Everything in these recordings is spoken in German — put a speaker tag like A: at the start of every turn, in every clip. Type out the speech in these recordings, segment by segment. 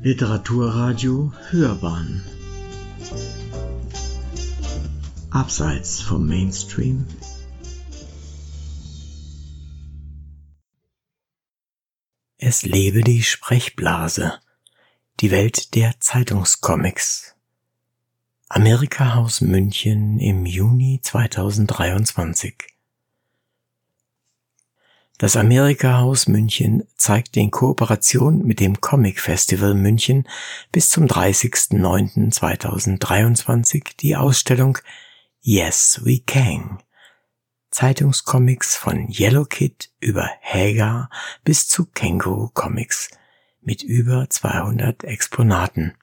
A: Literaturradio Hörbahn. Abseits vom Mainstream. Es lebe die Sprechblase, die Welt der Zeitungscomics. Amerika Haus München im Juni 2023 das Amerika-Haus München zeigt in Kooperation mit dem Comic Festival München bis zum 30.09.2023 die Ausstellung Yes We Can. Zeitungscomics von Yellow Kid über Hagar bis zu Känguru Comics mit über 200 Exponaten.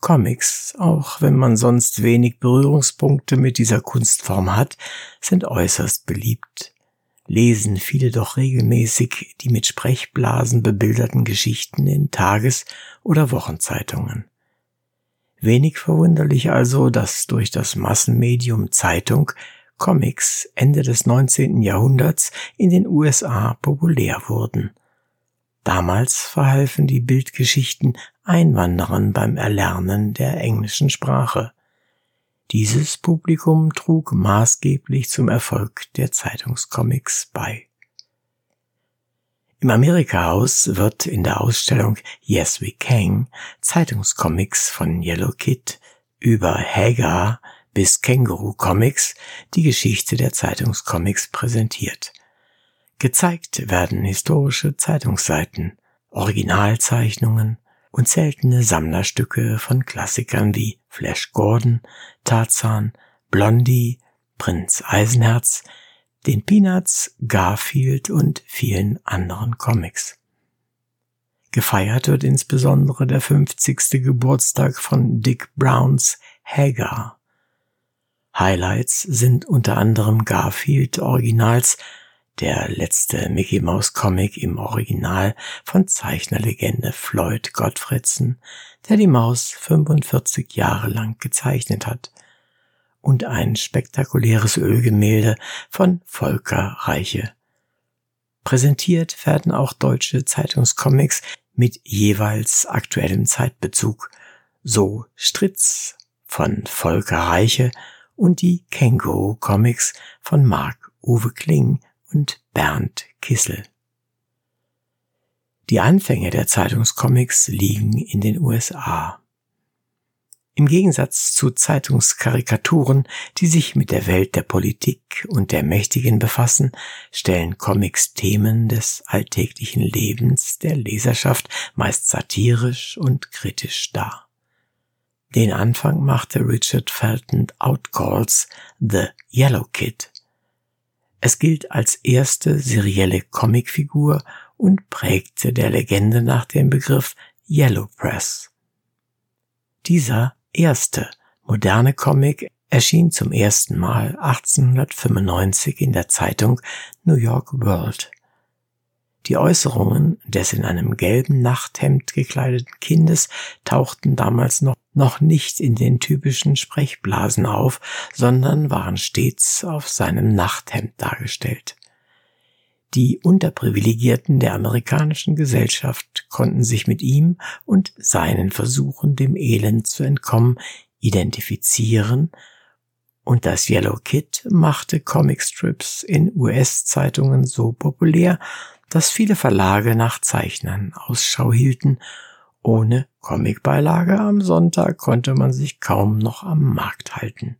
A: Comics, auch wenn man sonst wenig Berührungspunkte mit dieser Kunstform hat, sind äußerst beliebt lesen viele doch regelmäßig die mit Sprechblasen bebilderten Geschichten in Tages- oder Wochenzeitungen. Wenig verwunderlich also, dass durch das Massenmedium Zeitung Comics Ende des 19. Jahrhunderts in den USA populär wurden. Damals verhalfen die Bildgeschichten Einwanderern beim Erlernen der englischen Sprache. Dieses Publikum trug maßgeblich zum Erfolg der Zeitungscomics bei. Im Amerika-Haus wird in der Ausstellung Yes We Can Zeitungscomics von Yellow Kid über Hagar bis Känguru Comics die Geschichte der Zeitungscomics präsentiert. Gezeigt werden historische Zeitungsseiten, Originalzeichnungen, und seltene Sammlerstücke von Klassikern wie Flash Gordon, Tarzan, Blondie, Prinz Eisenherz, den Peanuts, Garfield und vielen anderen Comics. Gefeiert wird insbesondere der 50. Geburtstag von Dick Browns Hagar. Highlights sind unter anderem Garfield Originals der letzte Mickey Mouse Comic im Original von Zeichnerlegende Floyd Gottfredson, der die Maus 45 Jahre lang gezeichnet hat, und ein spektakuläres Ölgemälde von Volker Reiche. Präsentiert werden auch deutsche Zeitungscomics mit jeweils aktuellem Zeitbezug, so Stritz von Volker Reiche und die Känguru Comics von Mark Uwe Kling und Bernd Kissel. Die Anfänge der Zeitungscomics liegen in den USA. Im Gegensatz zu Zeitungskarikaturen, die sich mit der Welt der Politik und der Mächtigen befassen, stellen Comics Themen des alltäglichen Lebens der Leserschaft meist satirisch und kritisch dar. Den Anfang machte Richard Felton Outcalls The Yellow Kid es gilt als erste serielle Comicfigur und prägte der Legende nach den Begriff Yellow Press. Dieser erste moderne Comic erschien zum ersten Mal 1895 in der Zeitung New York World. Die Äußerungen des in einem gelben Nachthemd gekleideten Kindes tauchten damals noch, noch nicht in den typischen Sprechblasen auf, sondern waren stets auf seinem Nachthemd dargestellt. Die Unterprivilegierten der amerikanischen Gesellschaft konnten sich mit ihm und seinen Versuchen, dem Elend zu entkommen, identifizieren, und das Yellow Kid machte Comicstrips in US-Zeitungen so populär, dass viele Verlage nach Zeichnern Ausschau hielten. Ohne Comicbeilage am Sonntag konnte man sich kaum noch am Markt halten.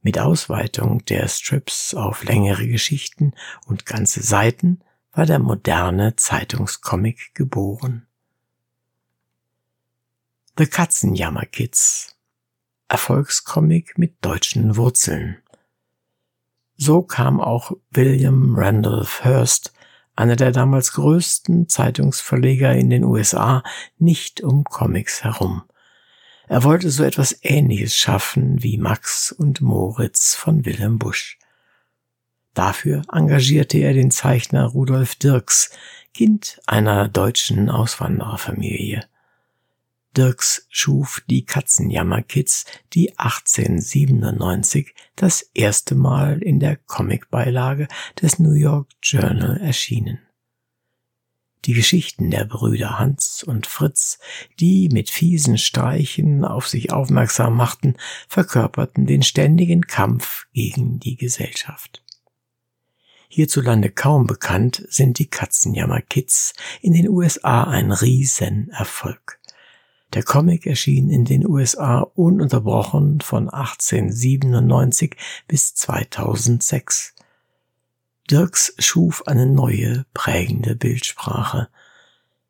A: Mit Ausweitung der Strips auf längere Geschichten und ganze Seiten war der moderne Zeitungscomic geboren. The Katzenjammer Kids Erfolgscomic mit deutschen Wurzeln. So kam auch William Randolph Hearst einer der damals größten Zeitungsverleger in den USA, nicht um Comics herum. Er wollte so etwas Ähnliches schaffen wie Max und Moritz von Wilhelm Busch. Dafür engagierte er den Zeichner Rudolf Dirks, Kind einer deutschen Auswandererfamilie. Dirks schuf die Katzenjammer-Kids, die 1897 das erste Mal in der Comicbeilage des New York Journal erschienen. Die Geschichten der Brüder Hans und Fritz, die mit fiesen Streichen auf sich aufmerksam machten, verkörperten den ständigen Kampf gegen die Gesellschaft. Hierzulande kaum bekannt sind die Katzenjammer-Kids, in den USA ein Riesenerfolg. Der Comic erschien in den USA ununterbrochen von 1897 bis 2006. Dirks schuf eine neue, prägende Bildsprache.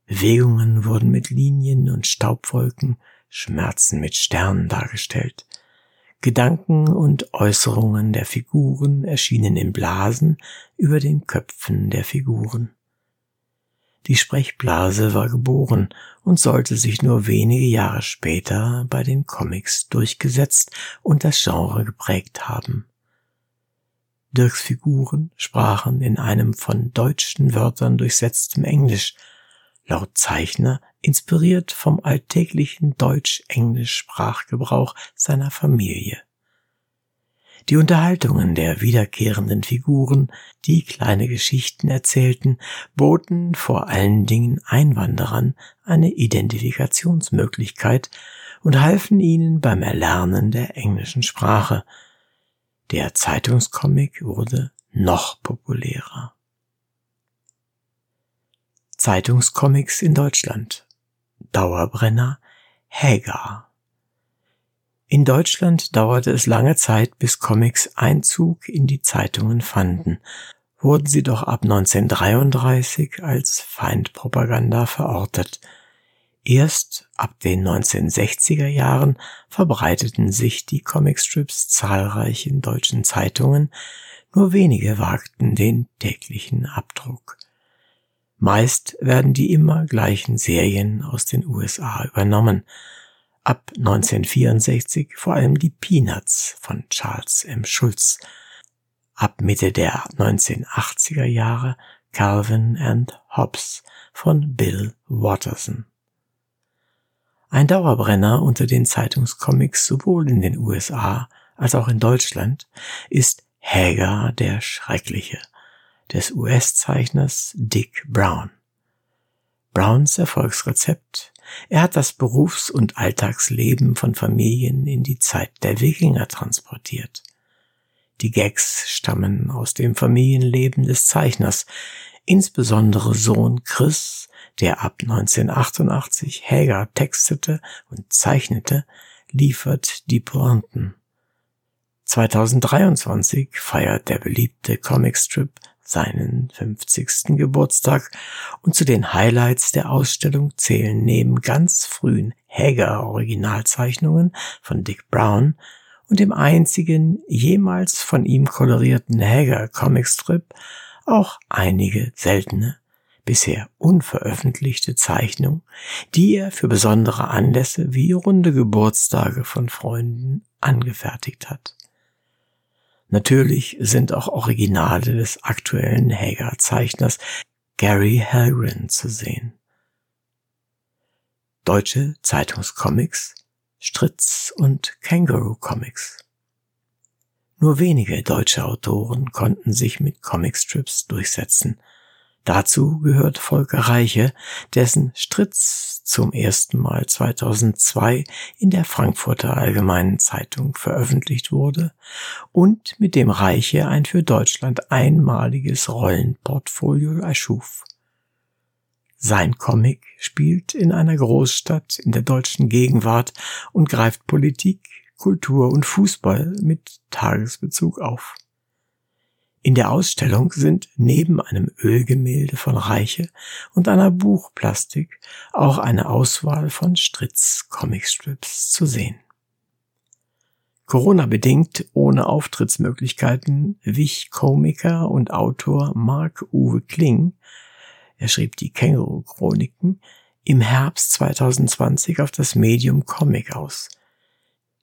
A: Bewegungen wurden mit Linien und Staubwolken, Schmerzen mit Sternen dargestellt. Gedanken und Äußerungen der Figuren erschienen in Blasen über den Köpfen der Figuren. Die Sprechblase war geboren und sollte sich nur wenige Jahre später bei den Comics durchgesetzt und das Genre geprägt haben. Dirks Figuren sprachen in einem von deutschen Wörtern durchsetztem Englisch, laut Zeichner inspiriert vom alltäglichen Deutsch-Englisch-Sprachgebrauch seiner Familie. Die Unterhaltungen der wiederkehrenden Figuren, die kleine Geschichten erzählten, boten vor allen Dingen Einwanderern eine Identifikationsmöglichkeit und halfen ihnen beim Erlernen der englischen Sprache, der Zeitungscomic wurde noch populärer. Zeitungscomics in Deutschland. Dauerbrenner Hagar. In Deutschland dauerte es lange Zeit, bis Comics Einzug in die Zeitungen fanden, wurden sie doch ab 1933 als Feindpropaganda verortet – Erst ab den 1960er Jahren verbreiteten sich die Comicstrips zahlreich in deutschen Zeitungen, nur wenige wagten den täglichen Abdruck. Meist werden die immer gleichen Serien aus den USA übernommen. Ab 1964 vor allem die Peanuts von Charles M. Schulz. Ab Mitte der 1980er Jahre Calvin and Hobbes von Bill Watterson. Ein Dauerbrenner unter den Zeitungscomics sowohl in den USA als auch in Deutschland ist Hager der Schreckliche des US-Zeichners Dick Brown. Browns Erfolgsrezept er hat das Berufs- und Alltagsleben von Familien in die Zeit der Wikinger transportiert. Die Gags stammen aus dem Familienleben des Zeichners, insbesondere Sohn Chris der ab 1988 Hager textete und zeichnete, liefert die Pointen. 2023 feiert der beliebte Comicstrip seinen 50. Geburtstag und zu den Highlights der Ausstellung zählen neben ganz frühen Hager Originalzeichnungen von Dick Brown und dem einzigen jemals von ihm kolorierten Hager Comicstrip auch einige seltene bisher unveröffentlichte Zeichnung, die er für besondere Anlässe wie runde Geburtstage von Freunden angefertigt hat. Natürlich sind auch Originale des aktuellen Hager-Zeichners Gary Halgren zu sehen. Deutsche Zeitungscomics, Stritz und Kangaroo Comics. Nur wenige deutsche Autoren konnten sich mit Comicstrips durchsetzen, Dazu gehört Volker Reiche, dessen Stritz zum ersten Mal 2002 in der Frankfurter Allgemeinen Zeitung veröffentlicht wurde und mit dem Reiche ein für Deutschland einmaliges Rollenportfolio erschuf. Sein Comic spielt in einer Großstadt in der deutschen Gegenwart und greift Politik, Kultur und Fußball mit Tagesbezug auf. In der Ausstellung sind neben einem Ölgemälde von Reiche und einer Buchplastik auch eine Auswahl von Stritz Comicstrips zu sehen. Corona-bedingt ohne Auftrittsmöglichkeiten wich Komiker und Autor Mark-Uwe Kling, er schrieb die Känguru-Chroniken, im Herbst 2020 auf das Medium Comic aus.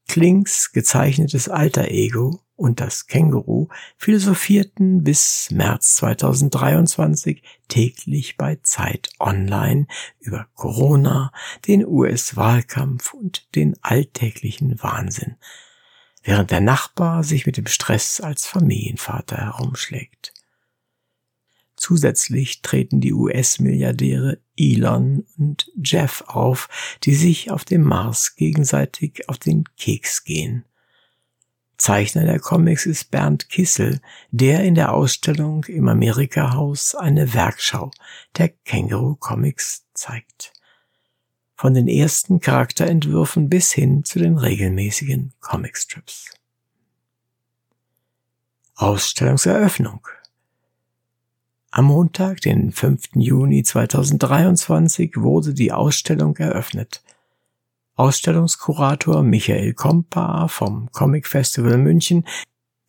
A: Klings gezeichnetes Alter Ego und das Känguru philosophierten bis März 2023 täglich bei Zeit Online über Corona, den US-Wahlkampf und den alltäglichen Wahnsinn, während der Nachbar sich mit dem Stress als Familienvater herumschlägt. Zusätzlich treten die US-Milliardäre Elon und Jeff auf, die sich auf dem Mars gegenseitig auf den Keks gehen. Zeichner der Comics ist Bernd Kissel, der in der Ausstellung im Amerika-Haus eine Werkschau der Känguru Comics zeigt. Von den ersten Charakterentwürfen bis hin zu den regelmäßigen Comicstrips. Ausstellungseröffnung am Montag, den 5. Juni 2023, wurde die Ausstellung eröffnet. Ausstellungskurator Michael Kompa vom Comic Festival München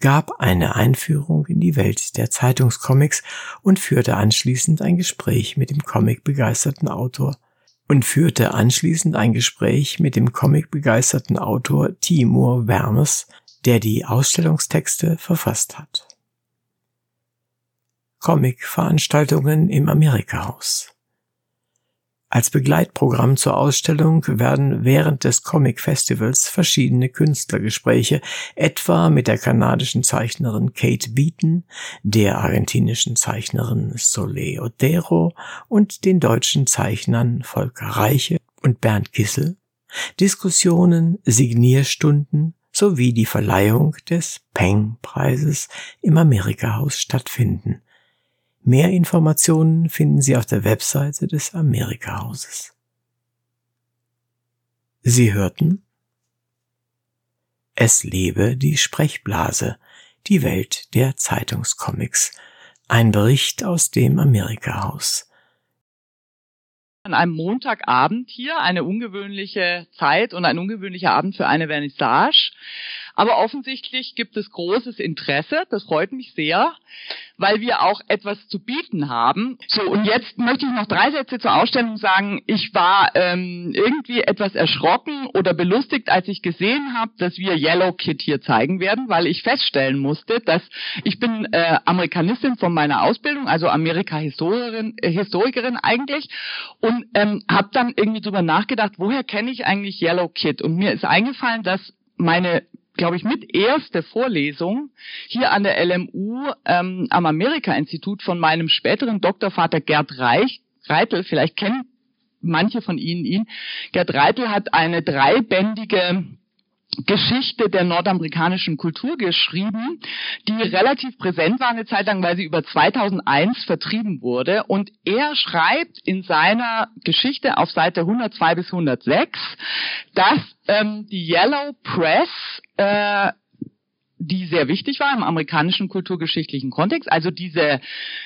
A: gab eine Einführung in die Welt der Zeitungscomics und führte anschließend ein Gespräch mit dem Comic-begeisterten Autor und führte anschließend ein Gespräch mit dem Comic-begeisterten Autor Timur Wermes, der die Ausstellungstexte verfasst hat. Comic-Veranstaltungen im Amerika-Haus als Begleitprogramm zur Ausstellung werden während des Comic Festivals verschiedene Künstlergespräche, etwa mit der kanadischen Zeichnerin Kate Beaton, der argentinischen Zeichnerin Soleil Otero und den deutschen Zeichnern Volker Reiche und Bernd Kissel, Diskussionen, Signierstunden sowie die Verleihung des Peng-Preises im Amerika-Haus stattfinden. Mehr Informationen finden Sie auf der Webseite des Amerika-Hauses. Sie hörten Es lebe die Sprechblase, die Welt der Zeitungscomics, ein Bericht aus dem Amerika-Haus.
B: An einem Montagabend hier, eine ungewöhnliche Zeit und ein ungewöhnlicher Abend für eine Vernissage. Aber offensichtlich gibt es großes Interesse, das freut mich sehr, weil wir auch etwas zu bieten haben. So, und jetzt möchte ich noch drei Sätze zur Ausstellung sagen. Ich war ähm, irgendwie etwas erschrocken oder belustigt, als ich gesehen habe, dass wir Yellow Kid hier zeigen werden, weil ich feststellen musste, dass ich bin äh, Amerikanistin von meiner Ausbildung, also Amerika-Historikerin äh, Historikerin eigentlich, und ähm, habe dann irgendwie drüber nachgedacht, woher kenne ich eigentlich Yellow Kid? Und mir ist eingefallen, dass meine glaube ich, mit erste Vorlesung hier an der LMU ähm, am Amerika-Institut von meinem späteren Doktorvater Gerd Reich, Reitel, vielleicht kennen manche von Ihnen ihn. Gerd Reitel hat eine dreibändige Geschichte der nordamerikanischen Kultur geschrieben, die relativ präsent war eine Zeit lang, weil sie über 2001 vertrieben wurde. Und er schreibt in seiner Geschichte auf Seite 102 bis 106, dass ähm, die Yellow Press äh, die sehr wichtig war im amerikanischen kulturgeschichtlichen Kontext, also diese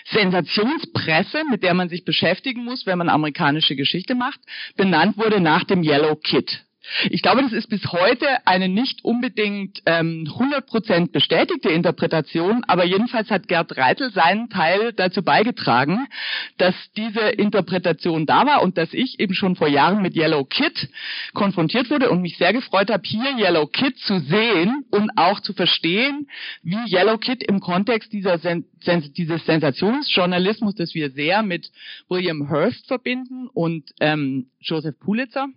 B: Sensationspresse, mit der man sich beschäftigen muss, wenn man amerikanische Geschichte macht, benannt wurde nach dem Yellow Kid. Ich glaube, das ist bis heute eine nicht unbedingt ähm, 100% bestätigte Interpretation, aber jedenfalls hat Gerd Reitel seinen Teil dazu beigetragen, dass diese Interpretation da war und dass ich eben schon vor Jahren mit Yellow Kid konfrontiert wurde und mich sehr gefreut habe, hier Yellow Kid zu sehen und auch zu verstehen, wie Yellow Kid im Kontext dieser Sen Sens dieses Sensationsjournalismus, das wir sehr mit William Hearst verbinden und ähm, Joseph Pulitzer,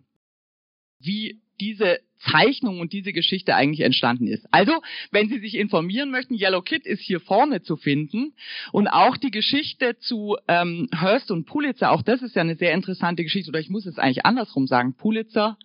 B: wie diese Zeichnung und diese Geschichte eigentlich entstanden ist. Also, wenn Sie sich informieren möchten, Yellow Kid ist hier vorne zu finden und auch die Geschichte zu ähm, Hearst und Pulitzer, auch das ist ja eine sehr interessante Geschichte, oder ich muss es eigentlich andersrum sagen, Pulitzer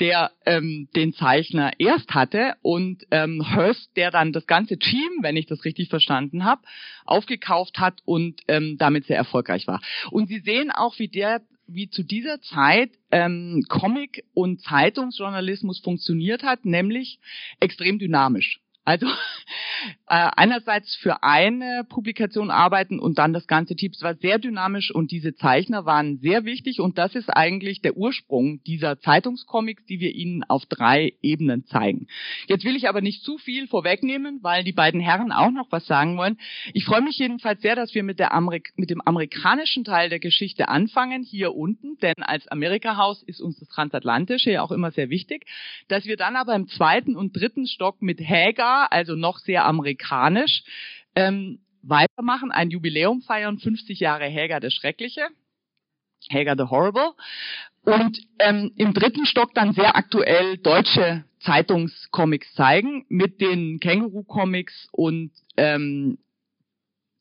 B: der ähm, den Zeichner erst hatte und ähm, Hearst, der dann das ganze Team, wenn ich das richtig verstanden habe, aufgekauft hat und ähm, damit sehr erfolgreich war. Und Sie sehen auch, wie der wie zu dieser Zeit ähm, Comic- und Zeitungsjournalismus funktioniert hat, nämlich extrem dynamisch. Also äh, einerseits für eine Publikation arbeiten und dann das ganze Team. Es war sehr dynamisch und diese Zeichner waren sehr wichtig und das ist eigentlich der Ursprung dieser Zeitungscomics, die wir Ihnen auf drei Ebenen zeigen. Jetzt will ich aber nicht zu viel vorwegnehmen, weil die beiden Herren auch noch was sagen wollen. Ich freue mich jedenfalls sehr, dass wir mit, der Amerik mit dem amerikanischen Teil der Geschichte anfangen, hier unten, denn als Amerika-Haus ist uns das Transatlantische ja auch immer sehr wichtig, dass wir dann aber im zweiten und dritten Stock mit Also noch sehr amerikanisch, ähm, weitermachen, ein Jubiläum feiern, 50 Jahre Helga der Schreckliche, Helga the Horrible. Und ähm, im dritten Stock dann sehr aktuell deutsche Zeitungscomics zeigen mit den Känguru-Comics und ähm,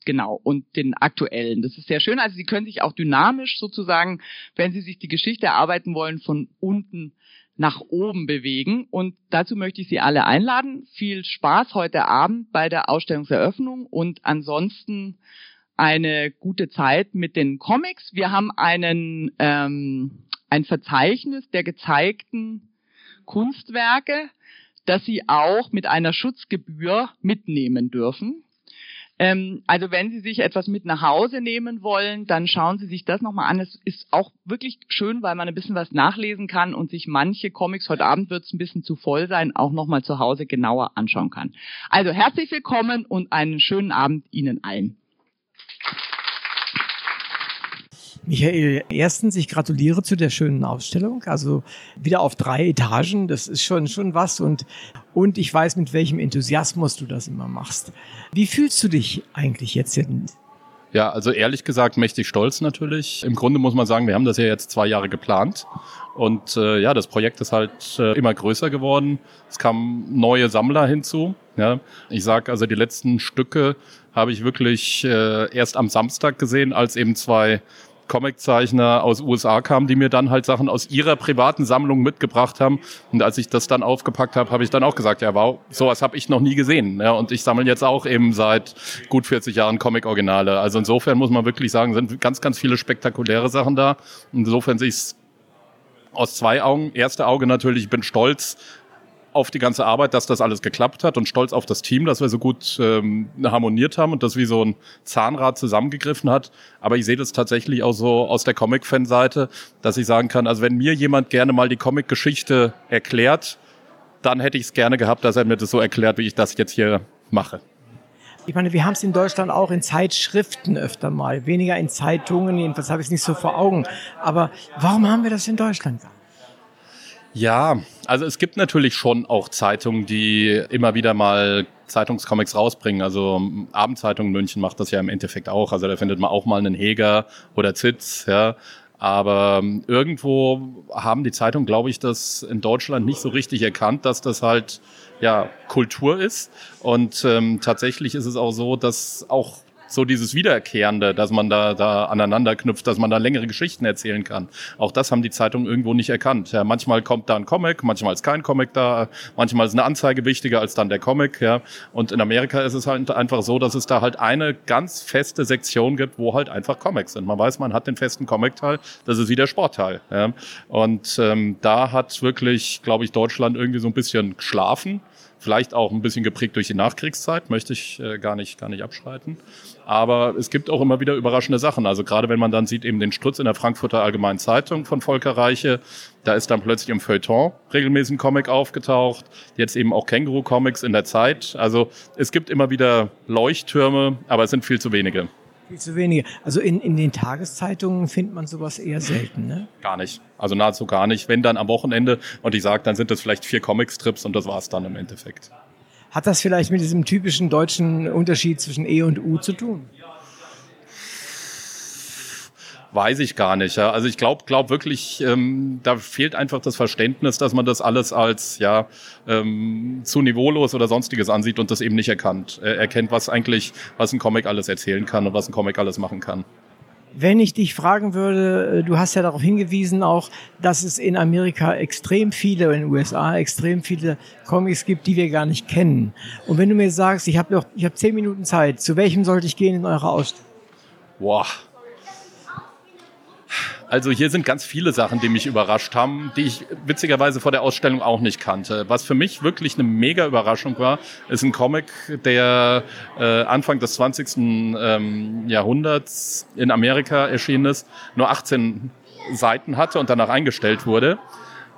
B: genau, und den aktuellen. Das ist sehr schön. Also Sie können sich auch dynamisch sozusagen, wenn Sie sich die Geschichte erarbeiten wollen, von unten nach oben bewegen. Und dazu möchte ich Sie alle einladen. Viel Spaß heute Abend bei der Ausstellungseröffnung und ansonsten eine gute Zeit mit den Comics. Wir haben einen ähm, ein Verzeichnis der gezeigten Kunstwerke, das Sie auch mit einer Schutzgebühr mitnehmen dürfen. Ähm, also wenn Sie sich etwas mit nach Hause nehmen wollen, dann schauen Sie sich das nochmal an. Es ist auch wirklich schön, weil man ein bisschen was nachlesen kann und sich manche Comics, heute Abend wird es ein bisschen zu voll sein, auch nochmal zu Hause genauer anschauen kann. Also herzlich willkommen und einen schönen Abend Ihnen allen.
A: Michael, erstens, ich gratuliere zu der schönen Ausstellung. Also wieder auf drei Etagen, das ist schon, schon was. Und, und ich weiß, mit welchem Enthusiasmus du das immer machst. Wie fühlst du dich eigentlich jetzt?
C: Ja, also ehrlich gesagt mächtig stolz natürlich. Im Grunde muss man sagen, wir haben das ja jetzt zwei Jahre geplant. Und äh, ja, das Projekt ist halt äh, immer größer geworden. Es kamen neue Sammler hinzu. Ja. Ich sag also, die letzten Stücke habe ich wirklich äh, erst am Samstag gesehen, als eben zwei Comiczeichner aus USA kamen, die mir dann halt Sachen aus ihrer privaten Sammlung mitgebracht haben. Und als ich das dann aufgepackt habe, habe ich dann auch gesagt, ja, wow, sowas habe ich noch nie gesehen. Ja, und ich sammle jetzt auch eben seit gut 40 Jahren Comic-Originale. Also insofern muss man wirklich sagen, sind ganz, ganz viele spektakuläre Sachen da. Insofern sehe ich es aus zwei Augen. Erste Auge natürlich, ich bin stolz, auf die ganze Arbeit, dass das alles geklappt hat und stolz auf das Team, dass wir so gut ähm, harmoniert haben und das wie so ein Zahnrad zusammengegriffen hat. Aber ich sehe das tatsächlich auch so aus der Comic-Fan-Seite, dass ich sagen kann, also wenn mir jemand gerne mal die Comic-Geschichte erklärt, dann hätte ich es gerne gehabt, dass er mir das so erklärt, wie ich das jetzt hier mache.
A: Ich meine, wir haben es in Deutschland auch in Zeitschriften öfter mal, weniger in Zeitungen, jedenfalls habe ich es nicht so vor Augen. Aber warum haben wir das in Deutschland?
C: Ja, also es gibt natürlich schon auch Zeitungen, die immer wieder mal Zeitungscomics rausbringen. Also Abendzeitung München macht das ja im Endeffekt auch. Also da findet man auch mal einen Heger oder Zitz, ja. Aber irgendwo haben die Zeitungen, glaube ich, das in Deutschland nicht so richtig erkannt, dass das halt ja Kultur ist. Und ähm, tatsächlich ist es auch so, dass auch so dieses Wiederkehrende, dass man da, da aneinander knüpft, dass man da längere Geschichten erzählen kann. Auch das haben die Zeitungen irgendwo nicht erkannt. Ja, manchmal kommt da ein Comic, manchmal ist kein Comic da, manchmal ist eine Anzeige wichtiger als dann der Comic. Ja. Und in Amerika ist es halt einfach so, dass es da halt eine ganz feste Sektion gibt, wo halt einfach Comics sind. Man weiß, man hat den festen Comic-Teil, das ist wie der Sportteil. Ja. Und ähm, da hat wirklich, glaube ich, Deutschland irgendwie so ein bisschen geschlafen. Vielleicht auch ein bisschen geprägt durch die Nachkriegszeit, möchte ich äh, gar nicht, gar nicht abschreiten. Aber es gibt auch immer wieder überraschende Sachen. Also gerade wenn man dann sieht eben den Strutz in der Frankfurter Allgemeinen Zeitung von Volker Reiche, da ist dann plötzlich im Feuilleton regelmäßig ein Comic aufgetaucht. Jetzt eben auch Känguru-Comics in der Zeit. Also es gibt immer wieder Leuchttürme, aber es sind viel zu wenige.
A: Viel zu wenige. Also in, in den Tageszeitungen findet man sowas eher selten, ne?
C: Gar nicht. Also nahezu gar nicht. Wenn dann am Wochenende und ich sage, dann sind das vielleicht vier Comicstrips und das war's dann im Endeffekt.
A: Hat das vielleicht mit diesem typischen deutschen Unterschied zwischen E und U zu tun?
C: Weiß ich gar nicht. Ja. Also ich glaube glaub wirklich, ähm, da fehlt einfach das Verständnis, dass man das alles als ja ähm, zu niveaulos oder sonstiges ansieht und das eben nicht erkannt, äh, erkennt, was eigentlich, was ein Comic alles erzählen kann und was ein Comic alles machen kann.
A: Wenn ich dich fragen würde, äh, du hast ja darauf hingewiesen auch, dass es in Amerika extrem viele, in den USA extrem viele Comics gibt, die wir gar nicht kennen. Und wenn du mir sagst, ich habe noch, ich habe zehn Minuten Zeit, zu welchem sollte ich gehen in eurer Ausstellung?
C: Boah, also hier sind ganz viele Sachen, die mich überrascht haben, die ich witzigerweise vor der Ausstellung auch nicht kannte. Was für mich wirklich eine mega Überraschung war, ist ein Comic, der äh, Anfang des 20. Ähm, Jahrhunderts in Amerika erschienen ist, nur 18 Seiten hatte und danach eingestellt wurde.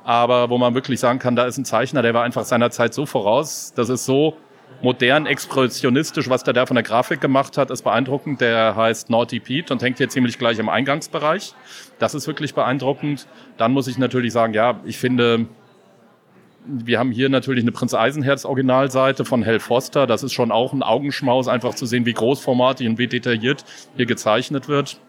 C: Aber wo man wirklich sagen kann, da ist ein Zeichner, der war einfach seiner Zeit so voraus. Das ist so modern expressionistisch, was der da von der Grafik gemacht hat, ist beeindruckend. Der heißt Naughty Pete und hängt hier ziemlich gleich im Eingangsbereich. Das ist wirklich beeindruckend. Dann muss ich natürlich sagen, ja, ich finde, wir haben hier natürlich eine Prinz Eisenherz Originalseite von Hell Foster. Das ist schon auch ein Augenschmaus, einfach zu sehen, wie großformatig und wie detailliert hier gezeichnet wird.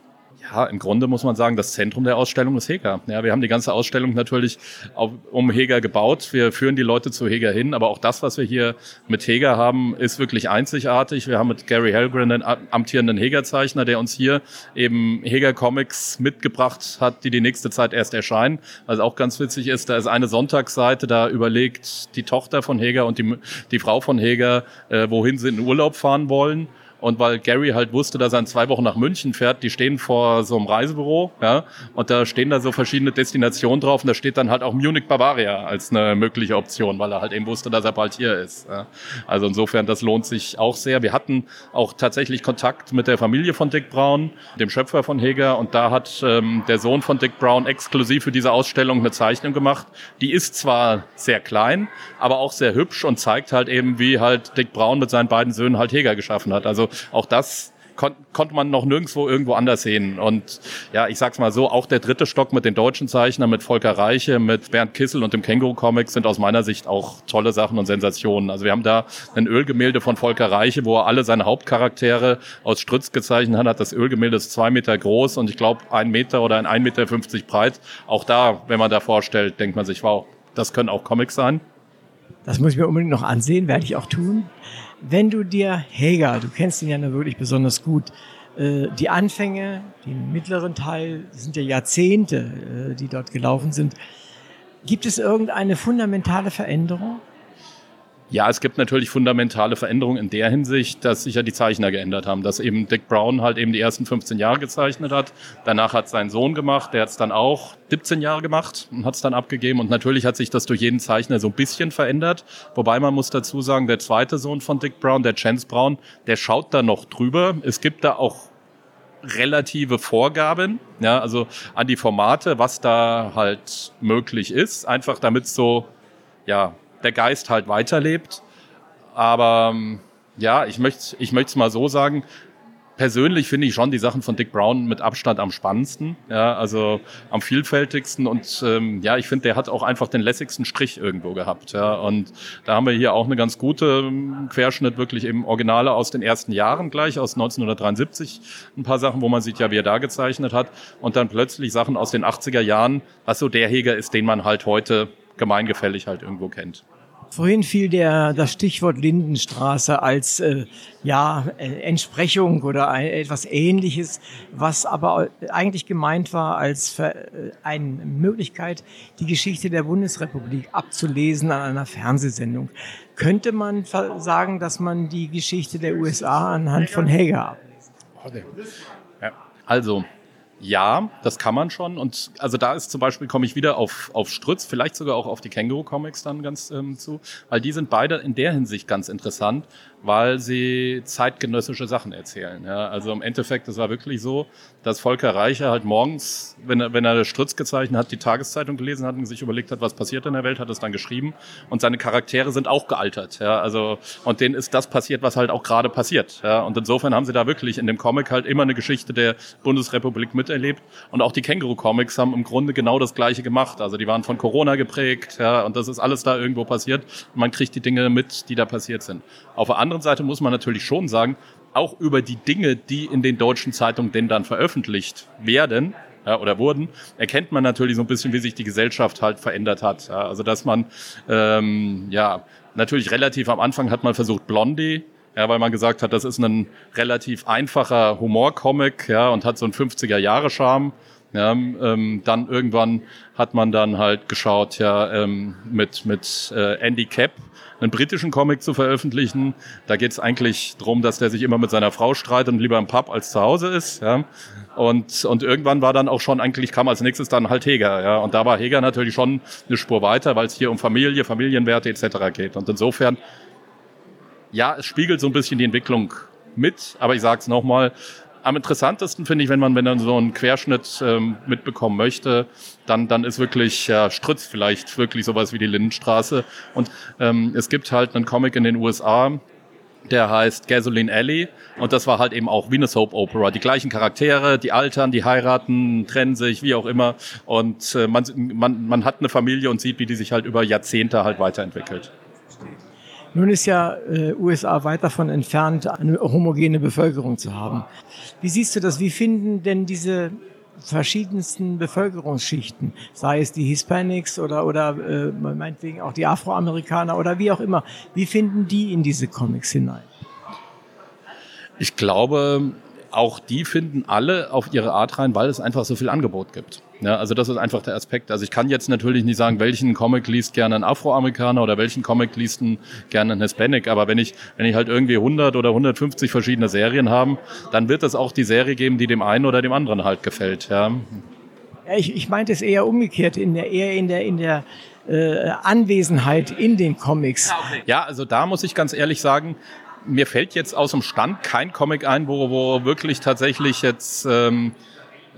C: Ja, im Grunde muss man sagen, das Zentrum der Ausstellung ist Heger. Ja, wir haben die ganze Ausstellung natürlich auf, um Heger gebaut. Wir führen die Leute zu Heger hin, aber auch das, was wir hier mit Heger haben, ist wirklich einzigartig. Wir haben mit Gary Helgren einen amtierenden Heger-Zeichner, der uns hier eben Heger Comics mitgebracht hat, die die nächste Zeit erst erscheinen. Was auch ganz witzig ist, da ist eine Sonntagsseite, da überlegt die Tochter von Heger und die, die Frau von Heger, äh, wohin sie in Urlaub fahren wollen. Und weil Gary halt wusste, dass er in zwei Wochen nach München fährt, die stehen vor so einem Reisebüro, ja, und da stehen da so verschiedene Destinationen drauf und da steht dann halt auch Munich Bavaria als eine mögliche Option, weil er halt eben wusste, dass er bald hier ist. Ja. Also insofern, das lohnt sich auch sehr. Wir hatten auch tatsächlich Kontakt mit der Familie von Dick Brown, dem Schöpfer von Heger, und da hat ähm, der Sohn von Dick Brown exklusiv für diese Ausstellung eine Zeichnung gemacht. Die ist zwar sehr klein, aber auch sehr hübsch und zeigt halt eben, wie halt Dick Brown mit seinen beiden Söhnen halt Heger geschaffen hat. Also auch das kon konnte man noch nirgendwo irgendwo anders sehen. Und ja, ich sag's mal so, auch der dritte Stock mit den deutschen Zeichnern, mit Volker Reiche, mit Bernd Kissel und dem Känguru Comics sind aus meiner Sicht auch tolle Sachen und Sensationen. Also wir haben da ein Ölgemälde von Volker Reiche, wo er alle seine Hauptcharaktere aus Strütz gezeichnet hat. Das Ölgemälde ist zwei Meter groß und ich glaube ein Meter oder ein 1,50 Meter breit. Auch da, wenn man da vorstellt, denkt man sich, wow, das können auch Comics sein.
A: Das muss ich mir unbedingt noch ansehen, werde ich auch tun. Wenn du dir Heger, du kennst ihn ja nur wirklich besonders gut, äh, die Anfänge, den mittleren Teil, sind ja Jahrzehnte, äh, die dort gelaufen sind. Gibt es irgendeine fundamentale Veränderung?
C: Ja, es gibt natürlich fundamentale Veränderungen in der Hinsicht, dass sich ja die Zeichner geändert haben, dass eben Dick Brown halt eben die ersten 15 Jahre gezeichnet hat. Danach hat sein Sohn gemacht, der hat es dann auch 17 Jahre gemacht und hat es dann abgegeben. Und natürlich hat sich das durch jeden Zeichner so ein bisschen verändert. Wobei man muss dazu sagen, der zweite Sohn von Dick Brown, der Chance Brown, der schaut da noch drüber. Es gibt da auch relative Vorgaben, ja, also an die Formate, was da halt möglich ist, einfach damit so, ja, der Geist halt weiterlebt. Aber ähm, ja, ich möchte ich möchte es mal so sagen. Persönlich finde ich schon die Sachen von Dick Brown mit Abstand am spannendsten, ja, also am vielfältigsten. Und ähm, ja, ich finde, der hat auch einfach den lässigsten Strich irgendwo gehabt, ja, und da haben wir hier auch eine ganz gute ähm, Querschnitt, wirklich eben Originale aus den ersten Jahren gleich, aus 1973, ein paar Sachen, wo man sieht ja, wie er da gezeichnet hat. Und dann plötzlich Sachen aus den 80er Jahren, was so der Heger ist, den man halt heute gemeingefällig halt irgendwo kennt.
A: Vorhin fiel der, das Stichwort Lindenstraße als äh, ja, äh, Entsprechung oder ein, etwas Ähnliches, was aber eigentlich gemeint war als äh, eine Möglichkeit, die Geschichte der Bundesrepublik abzulesen an einer Fernsehsendung. Könnte man sagen, dass man die Geschichte der USA anhand von Hager ablesen?
C: Ja. Also, ja, das kann man schon. Und also da ist zum Beispiel, komme ich wieder auf, auf Strutz, vielleicht sogar auch auf die Känguru-Comics dann ganz ähm, zu, weil die sind beide in der Hinsicht ganz interessant, weil sie zeitgenössische Sachen erzählen. Ja, also im Endeffekt, es war wirklich so, dass Volker Reicher halt morgens, wenn er, wenn er Strutz gezeichnet hat, die Tageszeitung gelesen hat und sich überlegt hat, was passiert in der Welt, hat es dann geschrieben. Und seine Charaktere sind auch gealtert. Ja, also, und denen ist das passiert, was halt auch gerade passiert. Ja, und insofern haben sie da wirklich in dem Comic halt immer eine Geschichte der Bundesrepublik miterlebt. Und auch die Känguru-Comics haben im Grunde genau das Gleiche gemacht. Also die waren von Corona geprägt. Ja, und das ist alles da irgendwo passiert. Und man kriegt die Dinge mit, die da passiert sind. Auf der anderen Seite muss man natürlich schon sagen, auch über die Dinge, die in den deutschen Zeitungen denn dann veröffentlicht werden, ja, oder wurden, erkennt man natürlich so ein bisschen, wie sich die Gesellschaft halt verändert hat. Ja, also dass man ähm, ja natürlich relativ am Anfang hat man versucht Blondie, ja, weil man gesagt hat, das ist ein relativ einfacher Humorcomic, ja, und hat so einen 50er Jahre Charme. Ja, ähm, dann irgendwann hat man dann halt geschaut, ja, ähm, mit mit äh, Andy Cap, einen britischen Comic zu veröffentlichen. Da geht es eigentlich drum, dass der sich immer mit seiner Frau streitet und lieber im Pub als zu Hause ist. Ja. Und, und irgendwann war dann auch schon, eigentlich kam als nächstes dann halt Heger. Ja. Und da war Heger natürlich schon eine Spur weiter, weil es hier um Familie, Familienwerte etc. geht. Und insofern, ja, es spiegelt so ein bisschen die Entwicklung mit, aber ich sage es nochmal, am interessantesten finde ich, wenn man, wenn man so einen Querschnitt ähm, mitbekommen möchte, dann, dann ist wirklich ja, Strütz vielleicht wirklich sowas wie die Lindenstraße. Und ähm, es gibt halt einen Comic in den USA, der heißt Gasoline Alley und das war halt eben auch wie eine Soap Opera. Die gleichen Charaktere, die altern, die heiraten, trennen sich, wie auch immer und äh, man, man, man hat eine Familie und sieht, wie die sich halt über Jahrzehnte halt weiterentwickelt.
D: Nun ist ja äh, USA weit davon entfernt, eine homogene Bevölkerung zu haben. Wie siehst du das? Wie finden denn diese verschiedensten Bevölkerungsschichten, sei es die Hispanics oder, oder äh, meinetwegen auch die Afroamerikaner oder wie auch immer, wie finden die in diese Comics hinein?
C: Ich glaube, auch die finden alle auf ihre Art rein, weil es einfach so viel Angebot gibt. Ja, also das ist einfach der Aspekt. Also ich kann jetzt natürlich nicht sagen, welchen Comic liest gerne ein Afroamerikaner oder welchen Comic liest ein, gerne ein Hispanic. Aber wenn ich, wenn ich halt irgendwie 100 oder 150 verschiedene Serien haben, dann wird es auch die Serie geben, die dem einen oder dem anderen halt gefällt. Ja.
D: ja ich, ich meinte es eher umgekehrt, in der, eher in der, in der äh, Anwesenheit in den Comics.
C: Ja, also da muss ich ganz ehrlich sagen, mir fällt jetzt aus dem Stand kein Comic ein, wo, wo wirklich tatsächlich jetzt ähm,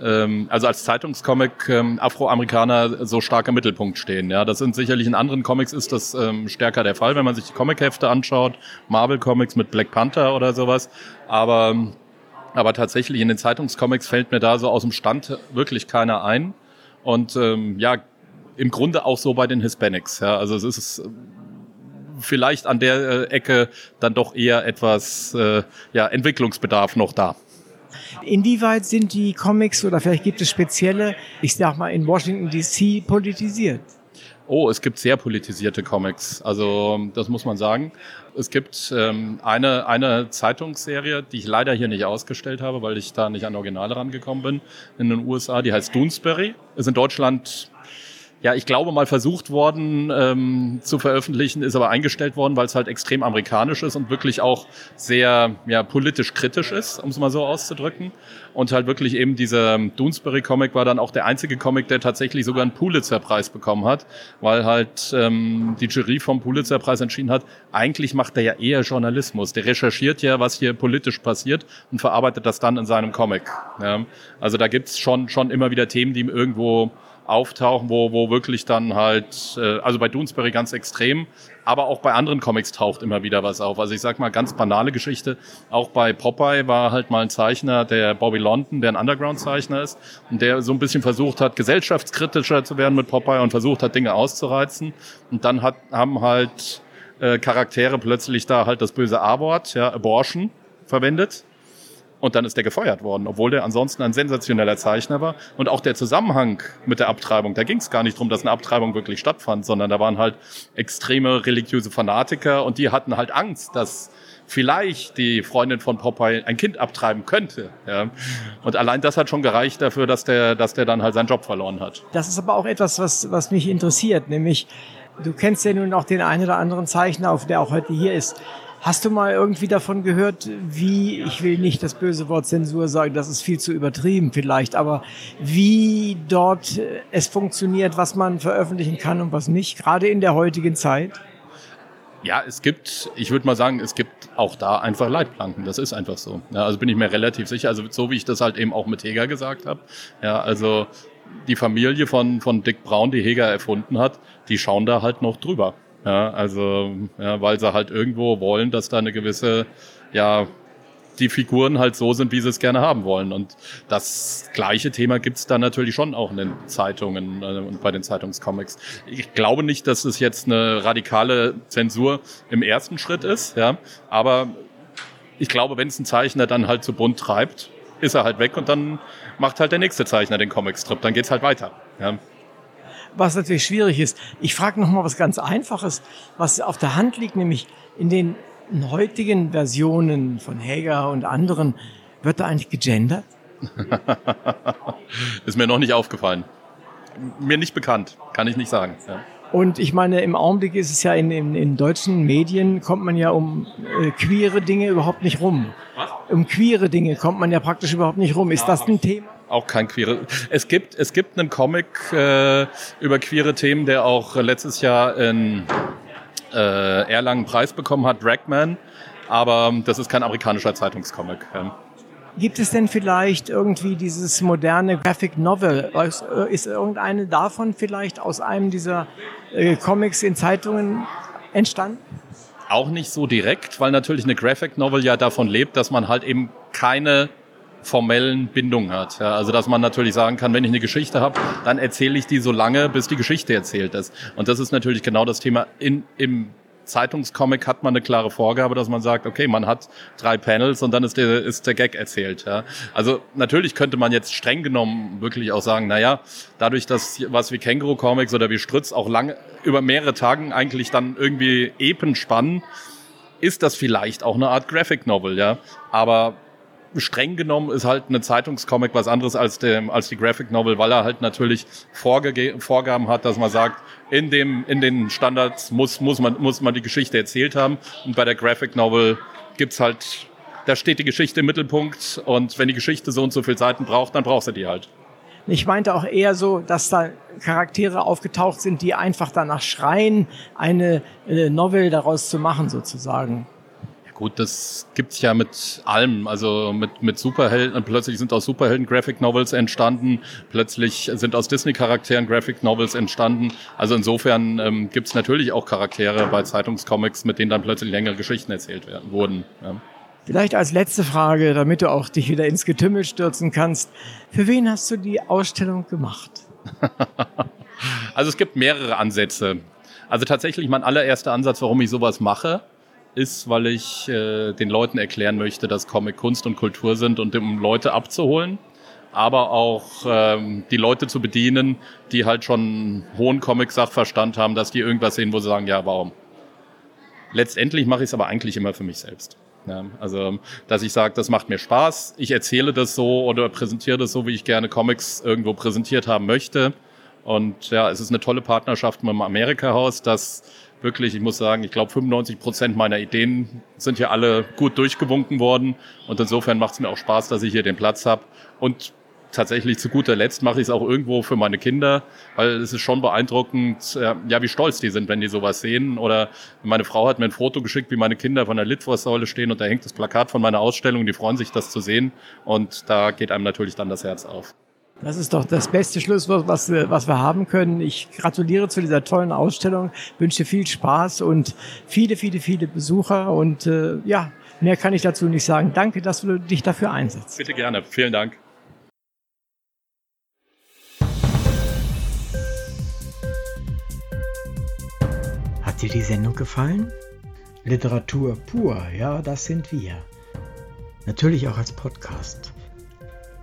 C: ähm, also als Zeitungscomic ähm, Afroamerikaner so stark im Mittelpunkt stehen. Ja, das sind sicherlich in anderen Comics ist das ähm, stärker der Fall, wenn man sich die Comichefte anschaut, Marvel Comics mit Black Panther oder sowas. Aber aber tatsächlich in den Zeitungscomics fällt mir da so aus dem Stand wirklich keiner ein. Und ähm, ja, im Grunde auch so bei den Hispanics. Ja, also es ist vielleicht an der äh, Ecke dann doch eher etwas äh, ja, Entwicklungsbedarf noch da.
D: Inwieweit sind die Comics oder vielleicht gibt es spezielle, ich sag mal, in Washington DC politisiert?
C: Oh, es gibt sehr politisierte Comics. Also das muss man sagen. Es gibt ähm, eine, eine Zeitungsserie, die ich leider hier nicht ausgestellt habe, weil ich da nicht an Originale rangekommen bin, in den USA. Die heißt Doonesbury. Ist in Deutschland ja, ich glaube mal versucht worden ähm, zu veröffentlichen, ist aber eingestellt worden, weil es halt extrem amerikanisch ist und wirklich auch sehr ja, politisch kritisch ist, um es mal so auszudrücken. Und halt wirklich eben dieser Doonesbury-Comic war dann auch der einzige Comic, der tatsächlich sogar einen Pulitzer-Preis bekommen hat, weil halt ähm, die Jury vom Pulitzer-Preis entschieden hat, eigentlich macht er ja eher Journalismus. Der recherchiert ja, was hier politisch passiert und verarbeitet das dann in seinem Comic. Ja. Also da gibt's schon, schon immer wieder Themen, die ihm irgendwo auftauchen, wo, wo wirklich dann halt, äh, also bei Doonesbury ganz extrem, aber auch bei anderen Comics taucht immer wieder was auf. Also ich sag mal ganz banale Geschichte. Auch bei Popeye war halt mal ein Zeichner, der Bobby London, der ein Underground-Zeichner ist und der so ein bisschen versucht hat, gesellschaftskritischer zu werden mit Popeye und versucht hat, Dinge auszureizen. Und dann hat, haben halt äh, Charaktere plötzlich da halt das böse A-Wort, ja, Abortion, verwendet und dann ist der gefeuert worden, obwohl der ansonsten ein sensationeller Zeichner war. Und auch der Zusammenhang mit der Abtreibung, da ging es gar nicht darum, dass eine Abtreibung wirklich stattfand, sondern da waren halt extreme religiöse Fanatiker und die hatten halt Angst, dass vielleicht die Freundin von Popeye ein Kind abtreiben könnte. Ja. Und allein das hat schon gereicht dafür, dass der, dass der dann halt seinen Job verloren hat.
D: Das ist aber auch etwas, was, was mich interessiert, nämlich du kennst ja nun auch den einen oder anderen Zeichner, der auch heute hier ist. Hast du mal irgendwie davon gehört, wie, ich will nicht das böse Wort Zensur sagen, das ist viel zu übertrieben vielleicht, aber wie dort äh, es funktioniert, was man veröffentlichen kann und was nicht, gerade in der heutigen Zeit?
C: Ja, es gibt, ich würde mal sagen, es gibt auch da einfach Leitplanken. Das ist einfach so. Ja, also bin ich mir relativ sicher. Also so wie ich das halt eben auch mit Heger gesagt habe. Ja, also die Familie von, von Dick Brown, die Heger erfunden hat, die schauen da halt noch drüber. Ja, also, ja, weil sie halt irgendwo wollen, dass da eine gewisse, ja, die Figuren halt so sind, wie sie es gerne haben wollen. Und das gleiche Thema gibt's dann natürlich schon auch in den Zeitungen äh, und bei den Zeitungscomics. Ich glaube nicht, dass es jetzt eine radikale Zensur im ersten Schritt ist, ja, aber ich glaube, wenn es ein Zeichner dann halt zu bunt treibt, ist er halt weg und dann macht halt der nächste Zeichner den Comicstrip. Dann geht's halt weiter. Ja
D: was natürlich schwierig ist. Ich frage noch mal was ganz Einfaches, was auf der Hand liegt, nämlich in den heutigen Versionen von Hager und anderen, wird da eigentlich gegendert?
C: ist mir noch nicht aufgefallen. Mir nicht bekannt, kann ich nicht sagen. Ja.
D: Und ich meine, im Augenblick ist es ja in, in, in deutschen Medien kommt man ja um äh, queere Dinge überhaupt nicht rum. Was? Um queere Dinge kommt man ja praktisch überhaupt nicht rum. Ist ja, das ein Thema?
C: Auch kein queere. Es gibt, es gibt einen Comic äh, über queere Themen, der auch letztes Jahr in äh, Erlangen Preis bekommen hat, Dragman. Aber das ist kein amerikanischer Zeitungscomic. Ja.
D: Gibt es denn vielleicht irgendwie dieses moderne Graphic Novel? Äh, ist irgendeine davon vielleicht aus einem dieser äh, Comics in Zeitungen entstanden?
C: Auch nicht so direkt, weil natürlich eine Graphic Novel ja davon lebt, dass man halt eben keine formellen Bindung hat. Ja, also dass man natürlich sagen kann, wenn ich eine Geschichte habe, dann erzähle ich die so lange, bis die Geschichte erzählt ist. Und das ist natürlich genau das Thema in, im Zeitungscomic hat man eine klare Vorgabe, dass man sagt, okay, man hat drei Panels und dann ist der, ist der Gag erzählt. Ja. Also natürlich könnte man jetzt streng genommen wirklich auch sagen, naja, dadurch, dass was wie Känguru Comics oder wie Strütz auch lange über mehrere Tagen eigentlich dann irgendwie Epen spannen, ist das vielleicht auch eine Art Graphic Novel, ja. Aber streng genommen ist halt eine Zeitungscomic was anderes als, dem, als die Graphic Novel, weil er halt natürlich Vorge Vorgaben hat, dass man sagt, in, dem, in den Standards muss, muss, man, muss man die Geschichte erzählt haben. Und bei der Graphic Novel gibt's halt, da steht die Geschichte im Mittelpunkt und wenn die Geschichte so und so viel Seiten braucht, dann brauchst du die halt.
A: Ich meinte auch eher so, dass da Charaktere aufgetaucht sind, die einfach danach schreien, eine äh, Novel daraus zu machen sozusagen.
C: Gut, das gibt's ja mit allem. Also mit, mit Superhelden, plötzlich sind aus Superhelden Graphic Novels entstanden, plötzlich sind aus Disney-Charakteren Graphic Novels entstanden. Also insofern ähm, gibt's natürlich auch Charaktere bei Zeitungscomics, mit denen dann plötzlich längere Geschichten erzählt werden, wurden. Ja.
A: Vielleicht als letzte Frage, damit du auch dich wieder ins Getümmel stürzen kannst. Für wen hast du die Ausstellung gemacht?
C: also es gibt mehrere Ansätze. Also tatsächlich mein allererster Ansatz, warum ich sowas mache, ist, weil ich äh, den Leuten erklären möchte, dass Comic Kunst und Kultur sind und um Leute abzuholen, aber auch ähm, die Leute zu bedienen, die halt schon hohen Comic-Sachverstand haben, dass die irgendwas sehen, wo sie sagen, ja, warum? Letztendlich mache ich es aber eigentlich immer für mich selbst. Ja, also, dass ich sage, das macht mir Spaß, ich erzähle das so oder präsentiere das so, wie ich gerne Comics irgendwo präsentiert haben möchte. Und ja, es ist eine tolle Partnerschaft mit dem Amerika-Haus, das wirklich, ich muss sagen, ich glaube 95 Prozent meiner Ideen sind hier alle gut durchgewunken worden. Und insofern macht es mir auch Spaß, dass ich hier den Platz habe. Und tatsächlich zu guter Letzt mache ich es auch irgendwo für meine Kinder, weil es ist schon beeindruckend, äh, ja, wie stolz die sind, wenn die sowas sehen. Oder meine Frau hat mir ein Foto geschickt, wie meine Kinder von der Litfaßsäule stehen und da hängt das Plakat von meiner Ausstellung. Die freuen sich, das zu sehen. Und da geht einem natürlich dann das Herz auf.
A: Das ist doch das beste Schlusswort, was, was wir haben können. Ich gratuliere zu dieser tollen Ausstellung, wünsche viel Spaß und viele, viele, viele Besucher. Und äh, ja, mehr kann ich dazu nicht sagen. Danke, dass du dich dafür einsetzt.
C: Bitte gerne. Vielen Dank.
A: Hat dir die Sendung gefallen? Literatur pur, ja, das sind wir. Natürlich auch als Podcast.